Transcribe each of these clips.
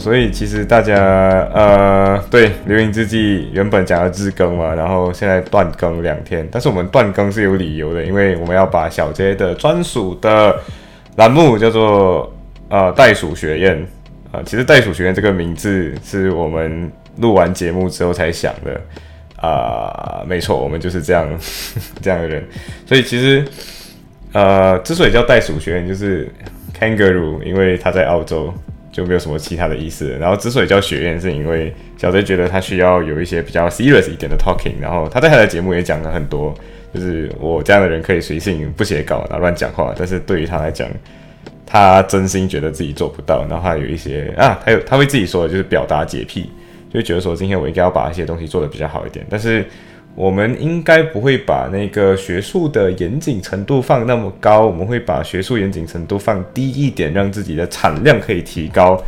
所以其实大家呃，对流萤之际原本讲要日更嘛，然后现在断更两天，但是我们断更是有理由的，因为我们要把小 J 的专属的栏目叫做呃袋鼠学院啊，其实袋鼠学院这个名字是我们录完节目之后才想的啊，没错，我们就是这样 这样的人，所以其实呃，之所以叫袋鼠学院，就是 Kangaroo，因为他在澳洲。就没有什么其他的意思。然后之所以叫学院，是因为小 J 觉得他需要有一些比较 serious 一点的 talking。然后他在他的节目也讲了很多，就是我这样的人可以随性不写稿，然后乱讲话。但是对于他来讲，他真心觉得自己做不到。然后他有一些啊，他有他会自己说就是表达洁癖，就觉得说今天我应该要把一些东西做得比较好一点。但是我们应该不会把那个学术的严谨程度放那么高，我们会把学术严谨程度放低一点，让自己的产量可以提高。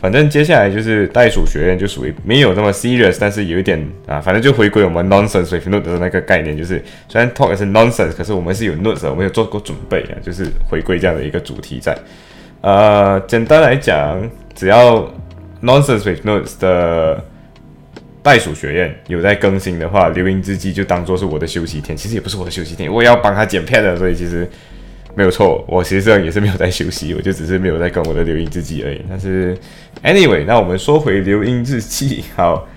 反正接下来就是袋鼠学院，就属于没有那么 serious，但是有一点啊，反正就回归我们 nonsense with note 的那个概念，就是虽然 talk 是 nonsense，可是我们是有 notes，我们有做过准备啊，就是回归这样的一个主题在。呃，简单来讲，只要 nonsense with notes 的。袋鼠学院有在更新的话，流萤之际就当做是我的休息天。其实也不是我的休息天，我要帮他剪片的，所以其实没有错。我其实上也是没有在休息，我就只是没有在跟我的流萤之际而已。但是，anyway，那我们说回流萤日记。好，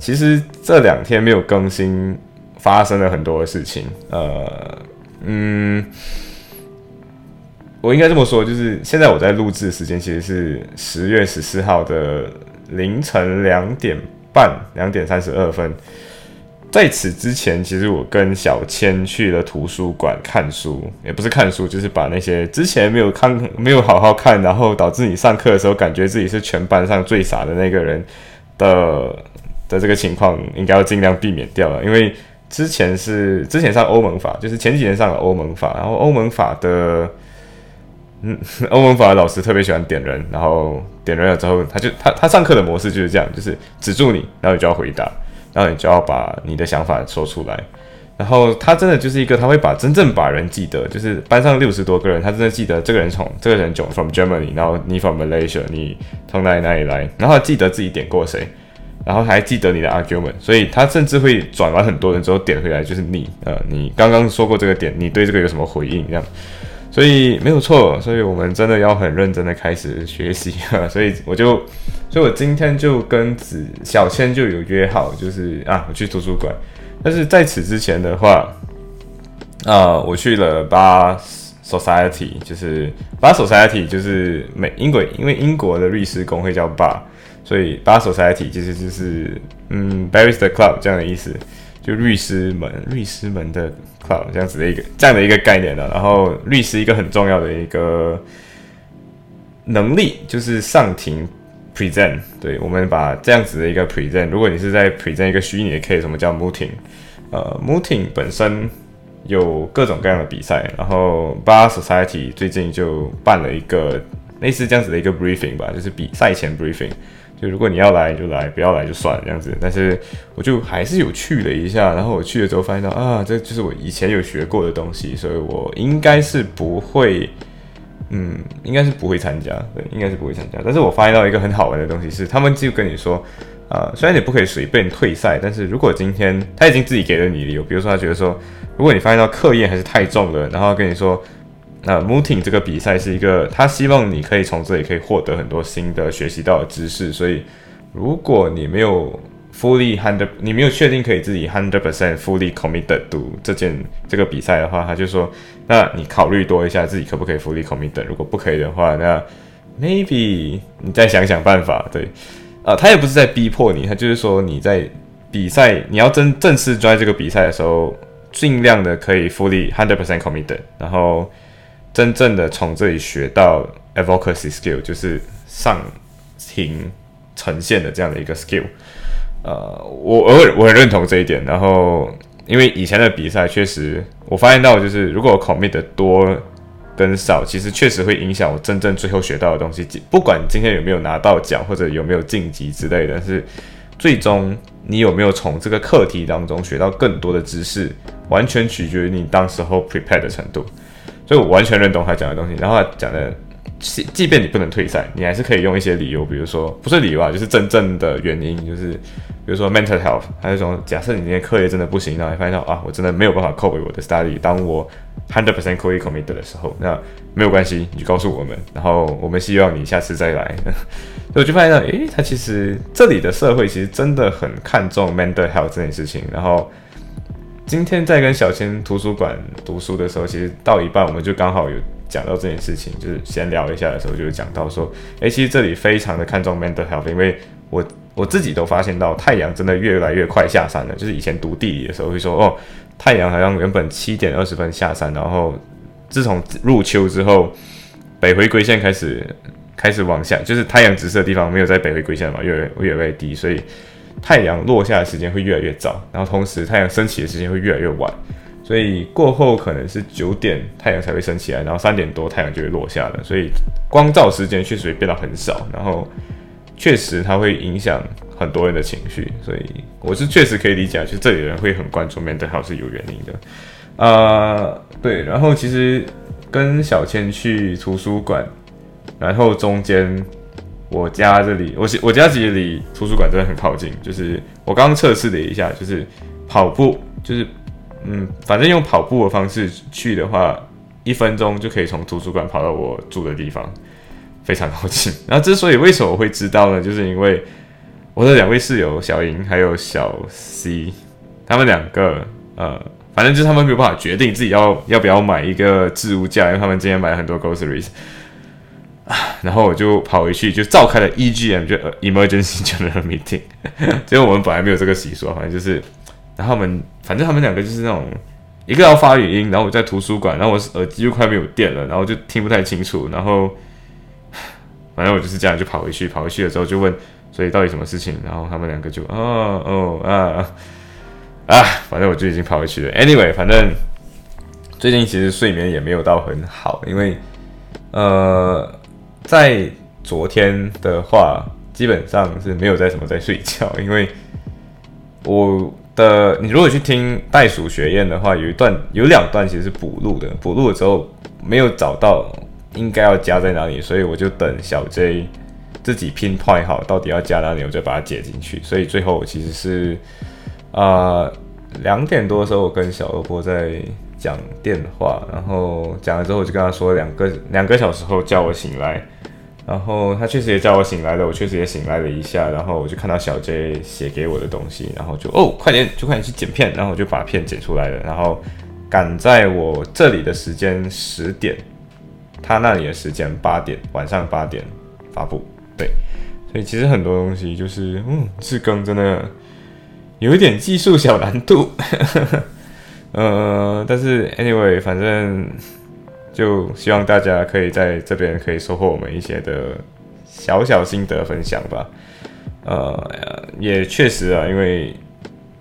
其实这两天没有更新，发生了很多的事情。呃，嗯，我应该这么说，就是现在我在录制时间其实是十月十四号的凌晨两点。半两点三十二分，在此之前，其实我跟小千去了图书馆看书，也不是看书，就是把那些之前没有看、没有好好看，然后导致你上课的时候感觉自己是全班上最傻的那个人的的这个情况，应该要尽量避免掉了。因为之前是之前上欧盟法，就是前几年上了欧盟法，然后欧盟法的。嗯，欧文法的老师特别喜欢点人，然后点人了之后，他就他他上课的模式就是这样，就是止住你，然后你就要回答，然后你就要把你的想法说出来。然后他真的就是一个，他会把真正把人记得，就是班上六十多个人，他真的记得这个人从这个人从 from Germany，然后你 from Malaysia，你从哪里哪里来，然后记得自己点过谁，然后还记得你的 argument，所以他甚至会转完很多人之后点回来，就是你呃，你刚刚说过这个点，你对这个有什么回应这样。所以没有错，所以我们真的要很认真的开始学习。所以我就，所以我今天就跟子小千就有约好，就是啊，我去图书馆。但是在此之前的话，啊，我去了巴 Society，就是巴 Society，就是美英国，因为英国的律师工会叫巴，所以巴 Society 其实就是嗯，Barrister Club 这样的意思。就律师们，律师们的好这样子的一个这样的一个概念的，然后律师一个很重要的一个能力就是上庭 present。对我们把这样子的一个 present，如果你是在 present 一个虚拟的 case，什么叫 mooting？呃，mooting 本身有各种各样的比赛，然后 Bar Society 最近就办了一个类似这样子的一个 briefing 吧，就是比赛前 briefing。就如果你要来你就来，不要来就算了这样子。但是我就还是有去了一下，然后我去了之后发现到啊，这就是我以前有学过的东西，所以我应该是不会，嗯，应该是不会参加，对，应该是不会参加。但是我发现到一个很好玩的东西是，他们就跟你说，啊，虽然你不可以随便退赛，但是如果今天他已经自己给了你理由，比如说他觉得说，如果你发现到课业还是太重了，然后跟你说。那 mooting 这个比赛是一个，他希望你可以从这里可以获得很多新的学习到的知识，所以如果你没有 fully hundred，你没有确定可以自己 hundred percent fully committed to 这件这个比赛的话，他就说，那你考虑多一下自己可不可以 fully committed，如果不可以的话，那 maybe 你再想想办法，对，啊，他也不是在逼迫你，他就是说你在比赛你要真正式 join 这个比赛的时候，尽量的可以 fully hundred percent committed，然后。真正的从这里学到 advocacy skill，就是上庭呈现的这样的一个 skill。呃，我我我很认同这一点。然后，因为以前的比赛确实，我发现到就是，如果我 commit 的多跟少，其实确实会影响我真正最后学到的东西。不管今天有没有拿到奖或者有没有晋级之类的，但是最终你有没有从这个课题当中学到更多的知识，完全取决于你当时候 prepare 的程度。所以我完全认同他讲的东西。然后他讲的。即即便你不能退赛，你还是可以用一些理由，比如说不是理由啊，就是真正的原因，就是比如说 mental health，还有一种假设你今天课业真的不行，然后你发现到啊，我真的没有办法 cope 我的 study，当我 hundred percent fully committed 的时候，那没有关系，你就告诉我们，然后我们希望你下次再来。所以我就发现到，诶，他其实这里的社会其实真的很看重 mental health 这件事情。然后今天在跟小千图书馆读书的时候，其实到一半我们就刚好有。讲到这件事情，就是先聊一下的时候，就讲到说，诶，其实这里非常的看重 mental health，因为我我自己都发现到太阳真的越来越快下山了。就是以前读地理的时候会说，哦，太阳好像原本七点二十分下山，然后自从入秋之后，北回归线开始开始往下，就是太阳直射的地方没有在北回归线嘛，越越来越低，所以太阳落下的时间会越来越早，然后同时太阳升起的时间会越来越晚。所以过后可能是九点太阳才会升起来，然后三点多太阳就会落下了。所以光照时间确实会变得很少，然后确实它会影响很多人的情绪。所以我是确实可以理解，就这里人会很关注 mental health 是有原因的。啊，对。然后其实跟小千去图书馆，然后中间我家这里，我我家其实离图书馆真的很靠近。就是我刚刚测试了一下，就是跑步，就是。嗯，反正用跑步的方式去的话，一分钟就可以从图书馆跑到我住的地方，非常靠近。然后之所以为什么我会知道呢？就是因为我的两位室友小莹还有小 C，他们两个呃，反正就是他们没有办法决定自己要要不要买一个置物架，因为他们今天买了很多 groceries。然后我就跑回去就召开了 EGM，就 emergency general meeting。结果我们本来没有这个习俗，反正就是。然后他们，反正他们两个就是那种，一个要发语音，然后我在图书馆，然后我耳机又快没有电了，然后就听不太清楚，然后，反正我就是这样就跑回去，跑回去的时候就问，所以到底什么事情？然后他们两个就，哦哦啊啊，反正我就已经跑回去了。Anyway，反正最近其实睡眠也没有到很好，因为呃，在昨天的话，基本上是没有在什么在睡觉，因为我。的，你如果去听袋鼠学院的话，有一段有两段其实是补录的，补录的时候没有找到应该要加在哪里，所以我就等小 J 自己拼 point 好到底要加哪里，我就把它接进去。所以最后我其实是啊两点多的时候，我跟小萝波在讲电话，然后讲了之后，我就跟他说两个两个小时后叫我醒来。然后他确实也叫我醒来了，我确实也醒来了一下，然后我就看到小 J 写给我的东西，然后就哦，快点，就快点去剪片，然后我就把片剪出来了，然后赶在我这里的时间十点，他那里的时间八点，晚上八点发布，对，所以其实很多东西就是，嗯，自更真的有一点技术小难度，呃，但是 anyway，反正。就希望大家可以在这边可以收获我们一些的小小心得分享吧。呃，也确实啊，因为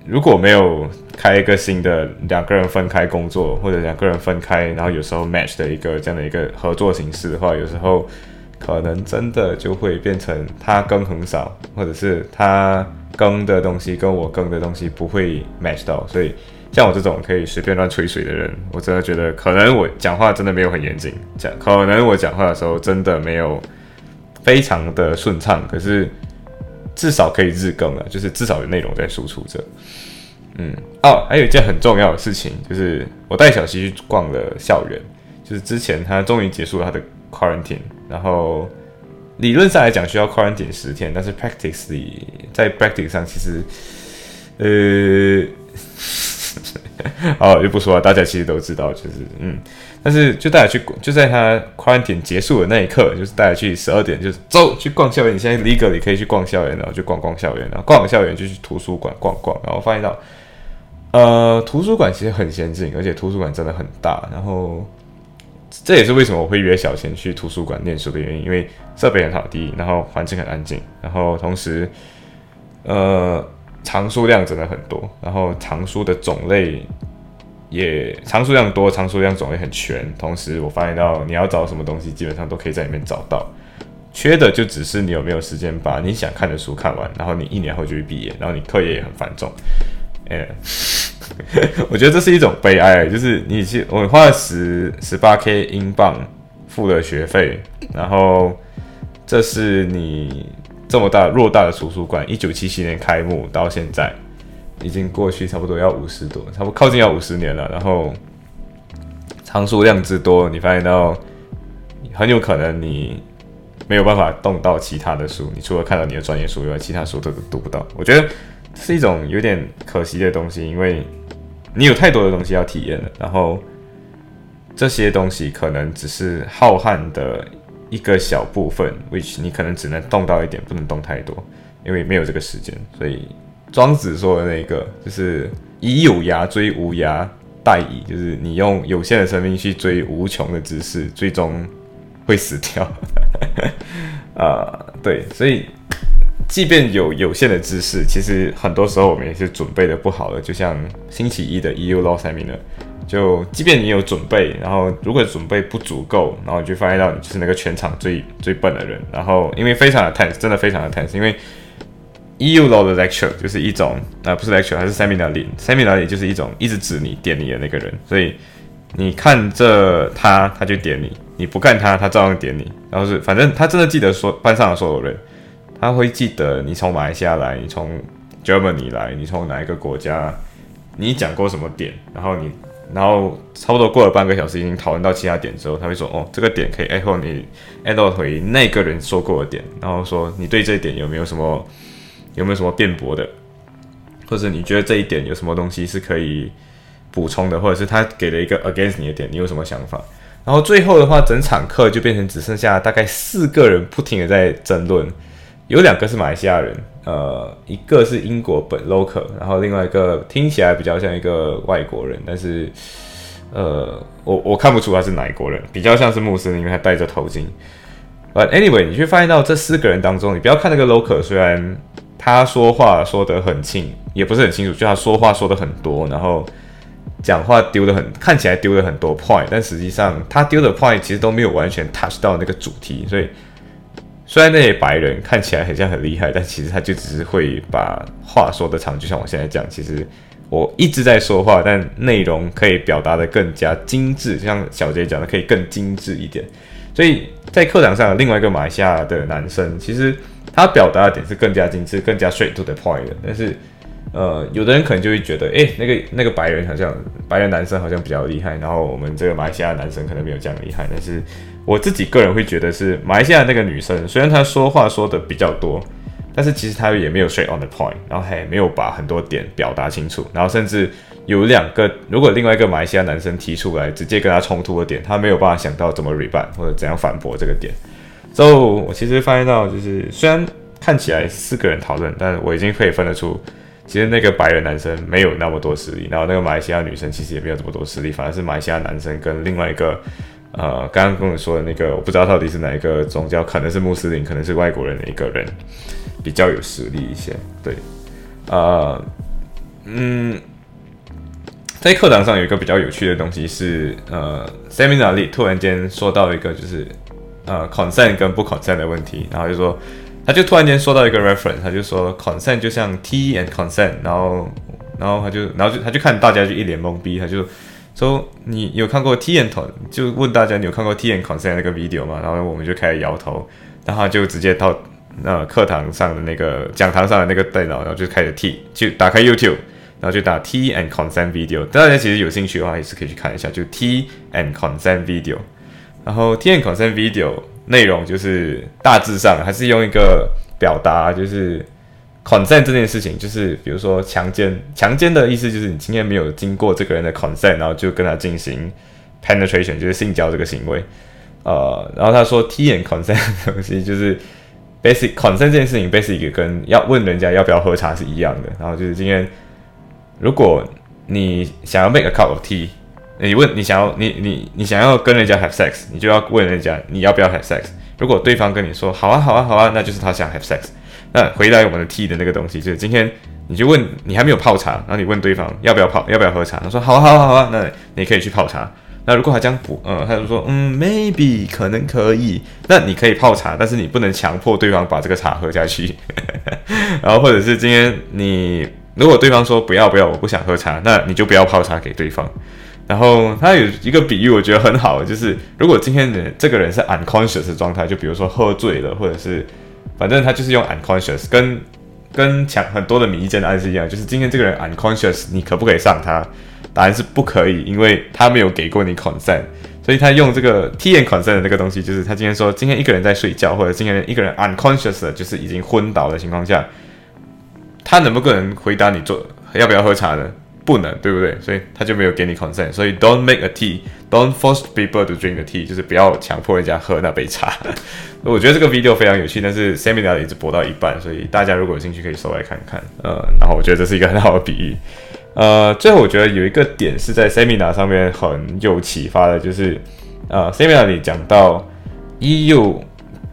如果没有开一个新的两个人分开工作，或者两个人分开，然后有时候 match 的一个这样的一个合作形式的话，有时候可能真的就会变成他更很少，或者是他更的东西跟我更的东西不会 match 到，所以。像我这种可以随便乱吹水的人，我真的觉得可能我讲话真的没有很严谨，讲可能我讲话的时候真的没有非常的顺畅，可是至少可以日更了，就是至少有内容在输出着。嗯，哦，还有一件很重要的事情，就是我带小西去逛了校园，就是之前他终于结束了他的 quarantine，然后理论上来讲需要 quarantine 十天，但是 practice 里在 practice 上其实，呃。好，就不说了，大家其实都知道，就是嗯，但是就带他去，就在他 quarantine 结束的那一刻，就是带他去十二点，就是走去逛校园。你现在 legal 你可以去逛校园，然后去逛逛校园，然后逛完校园就去图书馆逛逛，然后发现到，呃，图书馆其实很先进，而且图书馆真的很大。然后这也是为什么我会约小贤去图书馆念书的原因，因为设备很好，第一，然后环境很安静，然后同时，呃。藏书量真的很多，然后藏书的种类也藏书量多，藏书量种类很全。同时，我发现到你要找什么东西，基本上都可以在里面找到。缺的就只是你有没有时间把你想看的书看完，然后你一年后就会毕业，然后你课业也很繁重。哎，我觉得这是一种悲哀，就是你去我花了十十八 K 英镑付了学费，然后这是你。这么大偌大的图书馆，一九七七年开幕到现在，已经过去差不多要五十多，差不多靠近要五十年了。然后藏书量之多，你发现到很有可能你没有办法动到其他的书，你除了看到你的专业书以外，其他书都读不到。我觉得是一种有点可惜的东西，因为你有太多的东西要体验了，然后这些东西可能只是浩瀚的。一个小部分，which 你可能只能动到一点，不能动太多，因为没有这个时间。所以庄子说的那个就是以有涯追无涯，殆矣，就是你用有限的生命去追无穷的知识，最终会死掉。啊，对，所以即便有有限的知识，其实很多时候我们也是准备的不好的，就像星期一的 EU Law Seminar。就即便你有准备，然后如果准备不足够，然后你就发现到你就是那个全场最最笨的人。然后因为非常的 tense，真的非常的 tense，因为 EU law 的 lecture 就是一种啊不是 lecture，还是 seminar 里 seminar 里就是一种一直指你点你的那个人。所以你看这他，他就点你；你不看他，他照样点你。然后是反正他真的记得说班上的所有人，他会记得你从马来西亚来，你从 Germany 来，你从哪一个国家，你讲过什么点，然后你。然后差不多过了半个小时，已经讨论到其他点之后，他会说：“哦，这个点可以 echo 你 echo 回那个人说过的点，然后说你对这一点有没有什么有没有什么辩驳的，或者你觉得这一点有什么东西是可以补充的，或者是他给了一个 against 你的点，你有什么想法？然后最后的话，整场课就变成只剩下大概四个人不停的在争论，有两个是马来西亚人。”呃，一个是英国本 local，然后另外一个听起来比较像一个外国人，但是呃，我我看不出他是哪一国人，比较像是穆斯林，因为他戴着头巾。But anyway，你会发现到这四个人当中，你不要看那个 local，虽然他说话说得很清，也不是很清楚，就他说话说的很多，然后讲话丢的很，看起来丢了很多 point，但实际上他丢的 point 其实都没有完全 touch 到那个主题，所以。虽然那些白人看起来很像很厉害，但其实他就只是会把话说得长，就像我现在讲，其实我一直在说话，但内容可以表达的更加精致，像小杰讲的可以更精致一点。所以在课堂上，另外一个马来西亚的男生，其实他表达的点是更加精致、更加 straight to the point 的。但是，呃，有的人可能就会觉得，诶，那个那个白人好像白人男生好像比较厉害，然后我们这个马来西亚男生可能没有这样厉害，但是。我自己个人会觉得是马来西亚那个女生，虽然她说话说的比较多，但是其实她也没有 straight on the point，然后还没有把很多点表达清楚，然后甚至有两个，如果另外一个马来西亚男生提出来直接跟他冲突的点，他没有办法想到怎么 rebut 或者怎样反驳这个点。之后，我其实发现到就是虽然看起来四个人讨论，但我已经可以分得出，其实那个白人男生没有那么多实力，然后那个马来西亚女生其实也没有这么多实力，反而是马来西亚男生跟另外一个。呃，刚刚跟我说的那个，我不知道到底是哪一个宗教，可能是穆斯林，可能是外国人的一个人，比较有实力一些。对，呃，嗯，在课堂上有一个比较有趣的东西是，呃，seminar 里突然间说到一个就是呃 consent 跟不 consent 的问题，然后就说，他就突然间说到一个 reference，他就说 consent 就像 T and consent，然后，然后他就，然后就他就看大家就一脸懵逼，他就。说你有看过 T N 团，就问大家你有看过 T N consent 那个 video 吗？然后我们就开始摇头，然后就直接到那课堂上的那个讲堂上的那个电脑，然后就开始 T 就打开 YouTube，然后就打 T N consent video。大家其实有兴趣的话，也是可以去看一下，就 T N consent video。然后 T N consent video 内容就是大致上还是用一个表达，就是。Consent 这件事情，就是比如说强奸，强奸的意思就是你今天没有经过这个人的 consent，然后就跟他进行 penetration，就是性交这个行为。呃，然后他说 T and consent 东西就是 basic consent 这件事情，basic 跟要问人家要不要喝茶是一样的。然后就是今天，如果你想要 make a cup of tea，你问你想要你你你想要跟人家 have sex，你就要问人家你要不要 have sex。如果对方跟你说好啊好啊好啊，那就是他想 have sex。那回来我们的 T 的那个东西，就是今天你就问你还没有泡茶，然后你问对方要不要泡，要不要喝茶，他说好好好啊，那你可以去泡茶。那如果他这样补，嗯，他就说，嗯，maybe 可能可以，那你可以泡茶，但是你不能强迫对方把这个茶喝下去。然后或者是今天你如果对方说不要不要，我不想喝茶，那你就不要泡茶给对方。然后他有一个比喻，我觉得很好，就是如果今天的这个人是 unconscious 的状态，就比如说喝醉了，或者是反正他就是用 unconscious，跟跟强很多的迷间的暗示一样，就是今天这个人 unconscious，你可不可以上他？答案是不可以，因为他没有给过你 consent，所以他用这个 T N consent 的那个东西，就是他今天说今天一个人在睡觉，或者今天一个人 unconscious，就是已经昏倒的情况下，他能不能回答你做要不要喝茶呢？不能，对不对？所以他就没有给你 consent，所以 don't make a tea，don't force people to drink the tea，就是不要强迫人家喝那杯茶。我觉得这个 video 非常有趣，但是 seminar 一直播到一半，所以大家如果有兴趣可以搜来看看。呃，然后我觉得这是一个很好的比喻。呃，最后我觉得有一个点是在 seminar 上面很有启发的，就是呃 seminar 里讲到 EU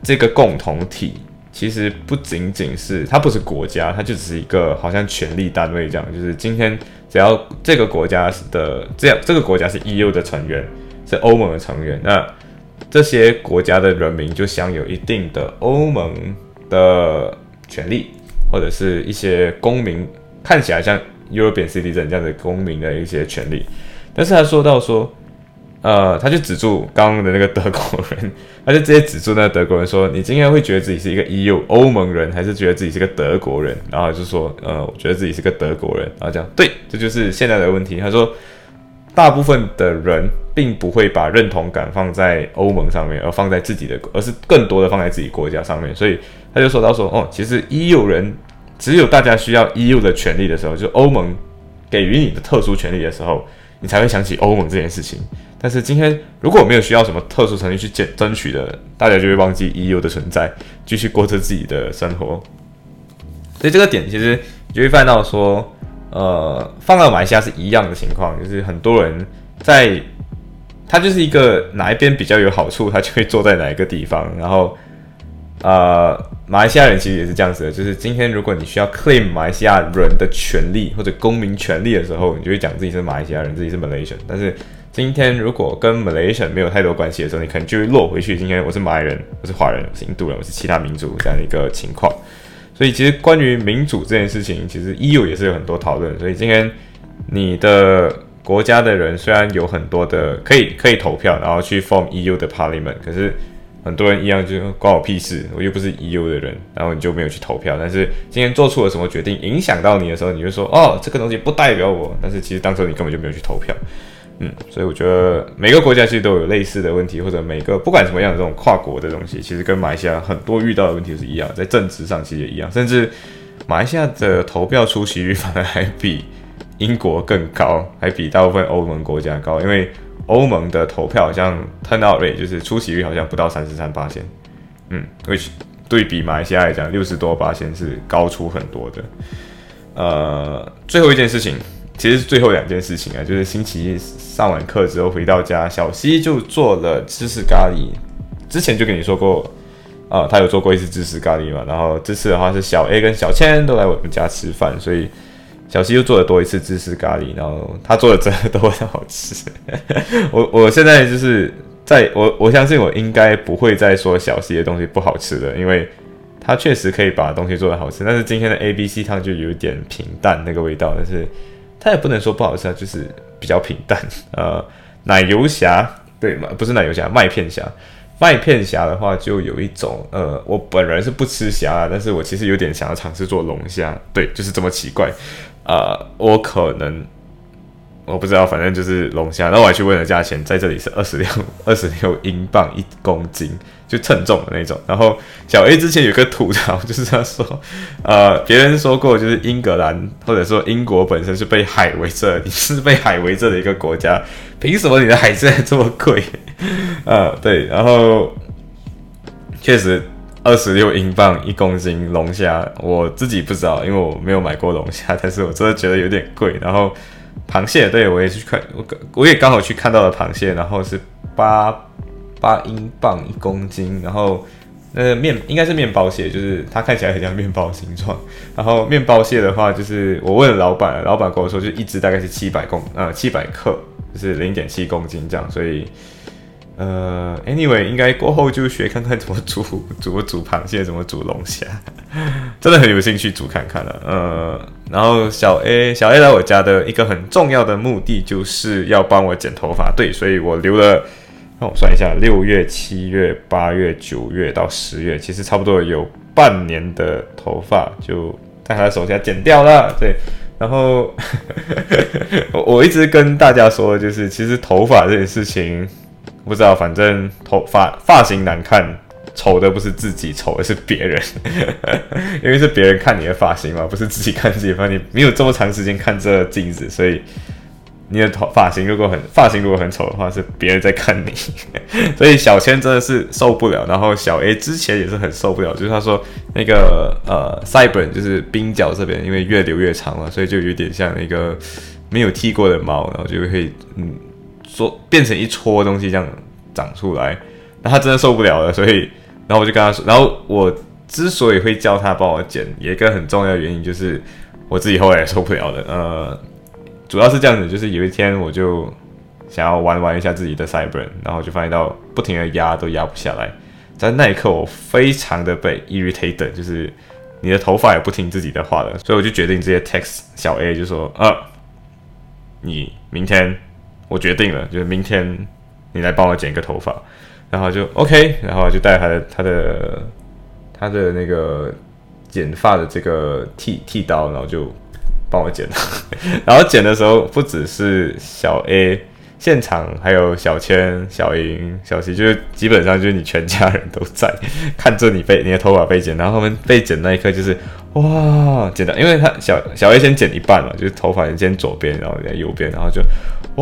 这个共同体，其实不仅仅是它不是国家，它就只是一个好像权力单位这样，就是今天只要这个国家的这样，这个国家是 EU 的成员，是欧盟的成员，那这些国家的人民就享有一定的欧盟的权利，或者是一些公民看起来像。European citizen 这样的公民的一些权利，但是他说到说，呃，他就指住刚刚的那个德国人，他就直接指住那个德国人说：“你今天会觉得自己是一个 EU 欧盟人，还是觉得自己是个德国人？”然后就说：“呃，我觉得自己是个德国人。”然后讲对，这就是现在的问题。他说，大部分的人并不会把认同感放在欧盟上面，而放在自己的，而是更多的放在自己国家上面。所以他就说到说：“哦，其实 EU 人。”只有大家需要 EU 的权利的时候，就欧盟给予你的特殊权利的时候，你才会想起欧盟这件事情。但是今天如果没有需要什么特殊程序去争争取的，大家就会忘记 EU 的存在，继续过着自己的生活。所以这个点其实你就会看到说，呃，放到马来西亚是一样的情况，就是很多人在，他就是一个哪一边比较有好处，他就会坐在哪一个地方，然后。呃，马来西亚人其实也是这样子的，就是今天如果你需要 claim 马来西亚人的权利或者公民权利的时候，你就会讲自己是马来西亚人，自己是 Malaysian。但是今天如果跟 Malaysian 没有太多关系的时候，你可能就会落回去。今天我是马来人，我是华人，我是印度人，我是其他民族这样的一个情况。所以其实关于民主这件事情，其实 EU 也是有很多讨论。所以今天你的国家的人虽然有很多的可以可以投票，然后去 form EU 的 Parliament，可是。很多人一样，就关我屁事，我又不是 EU 的人，然后你就没有去投票。但是今天做出了什么决定，影响到你的时候，你就说哦，这个东西不代表我。但是其实当时你根本就没有去投票，嗯，所以我觉得每个国家其实都有类似的问题，或者每个不管什么样的这种跨国的东西，其实跟马来西亚很多遇到的问题是一样，在政治上其实也一样，甚至马来西亚的投票出席率反而还比英国更高，还比大部分欧盟国家高，因为。欧盟的投票好像 turnout rate 就是出席率好像不到三十三八线，嗯，which 对比马来西亚来讲六十多八千是高出很多的。呃，最后一件事情，其实是最后两件事情啊，就是星期一上完课之后回到家，小西就做了芝士咖喱。之前就跟你说过，啊，他有做过一次芝士咖喱嘛，然后这次的话是小 A 跟小千都来我们家吃饭，所以。小西又做了多一次芝士咖喱，然后他做的真的都很好吃。我我现在就是在我我相信我应该不会再说小西的东西不好吃的，因为他确实可以把东西做的好吃。但是今天的 A B C 汤就有点平淡那个味道，但是他也不能说不好吃，就是比较平淡。呃，奶油虾对吗？不是奶油虾，麦片虾。麦片虾的话就有一种呃，我本人是不吃虾，但是我其实有点想要尝试做龙虾。对，就是这么奇怪。啊，我可能我不知道，反正就是龙虾。然后我还去问了价钱，在这里是二十六 二十六英镑一公斤，就称重的那种。然后小 A 之前有个吐槽，就是他说，呃，别人说过，就是英格兰或者说英国本身是被海围着，你是被海围着的一个国家，凭什么你的海鲜这么贵？啊，对，然后确实。二十六英镑一公斤龙虾，我自己不知道，因为我没有买过龙虾，但是我真的觉得有点贵。然后螃蟹，对我也去看，我我也刚好去看到了螃蟹，然后是八八英镑一公斤，然后那个，面应该是面包蟹，就是它看起来很像面包形状。然后面包蟹的话，就是我问老板，老板跟我说，就一只大概是七百公呃七百克，就是零点七公斤这样。所以呃，anyway，应该过后就学看看怎么煮，怎么煮螃蟹，怎么煮龙虾，真的很有兴趣煮看看了。呃，然后小 A 小 A 来我家的一个很重要的目的就是要帮我剪头发，对，所以我留了。让我算一下，六月、七月、八月、九月到十月，其实差不多有半年的头发就在他的手下剪掉了。对，然后我 我一直跟大家说，就是其实头发这件事情，不知道，反正头发发型难看，丑的不是自己，丑的是别人，因为是别人看你的发型嘛，不是自己看自己发型，没有这么长时间看这镜子，所以。你的头发型如果很发型如果很丑的话，是别人在看你，所以小千真的是受不了。然后小 A 之前也是很受不了，就是他说那个呃塞本就是鬓角这边，因为越留越长了，所以就有点像那个没有剃过的毛，然后就会嗯做变成一撮东西这样长出来。那他真的受不了了，所以然后我就跟他说，然后我之所以会叫他帮我剪，有一个很重要的原因就是我自己后来也受不了了，呃。主要是这样子，就是有一天我就想要玩玩一下自己的 Cyber，然后就发现到不停的压都压不下来，在那一刻我非常的被 irritated，就是你的头发也不听自己的话了，所以我就决定直接 text 小 A 就说，呃，你明天我决定了，就是明天你来帮我剪一个头发，然后就 OK，然后就带他的他的他的那个剪发的这个剃剃刀，然后就。帮我剪了，然后剪的时候不只是小 A 现场，还有小千、小莹、小七，就是基本上就是你全家人都在看着你被你的头发被剪，然后他们被剪那一刻就是哇，剪的，因为他小小 A 先剪一半嘛，就是头发先左边，然后在右边，然后就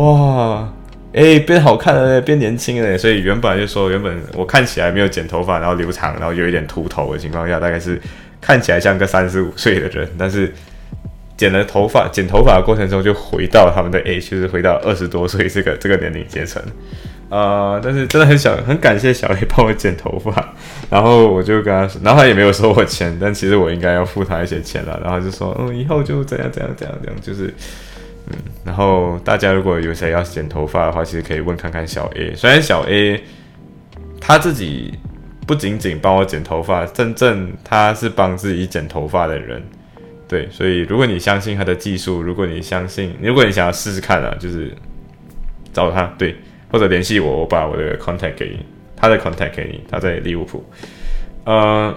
哇，哎变好看了，变年轻了，所以原本就说原本我看起来没有剪头发，然后留长，然后有一点秃头的情况下，大概是看起来像个三十五岁的人，但是。剪了头发，剪头发的过程中就回到他们的 age，就是回到二十多岁这个这个年龄阶层，呃，但是真的很想很感谢小 A 帮我剪头发，然后我就跟他说，然后他也没有收我钱，但其实我应该要付他一些钱了，然后就说，嗯，以后就怎样怎样怎样怎样，就是，嗯，然后大家如果有谁要剪头发的话，其实可以问看看小 A，虽然小 A 他自己不仅仅帮我剪头发，真正他是帮自己剪头发的人。对，所以如果你相信他的技术，如果你相信，如果你想要试试看啊，就是找他，对，或者联系我，我把我的 contact 给你，他的 contact 给你，他在利物浦。呃，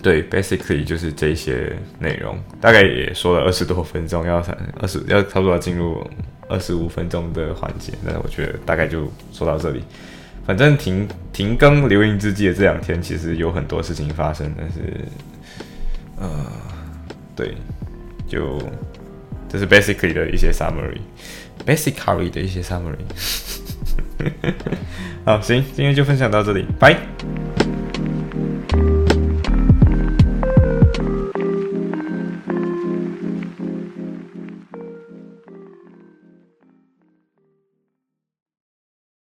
对，basically 就是这些内容，大概也说了二十多分钟，要二十要差不多要进入二十五分钟的环节，那我觉得大概就说到这里。反正停停更留音之际的这两天，其实有很多事情发生，但是，呃。对，就这是 basically 的一些 summary，basically 的一些 summary。好，行，今天就分享到这里，拜。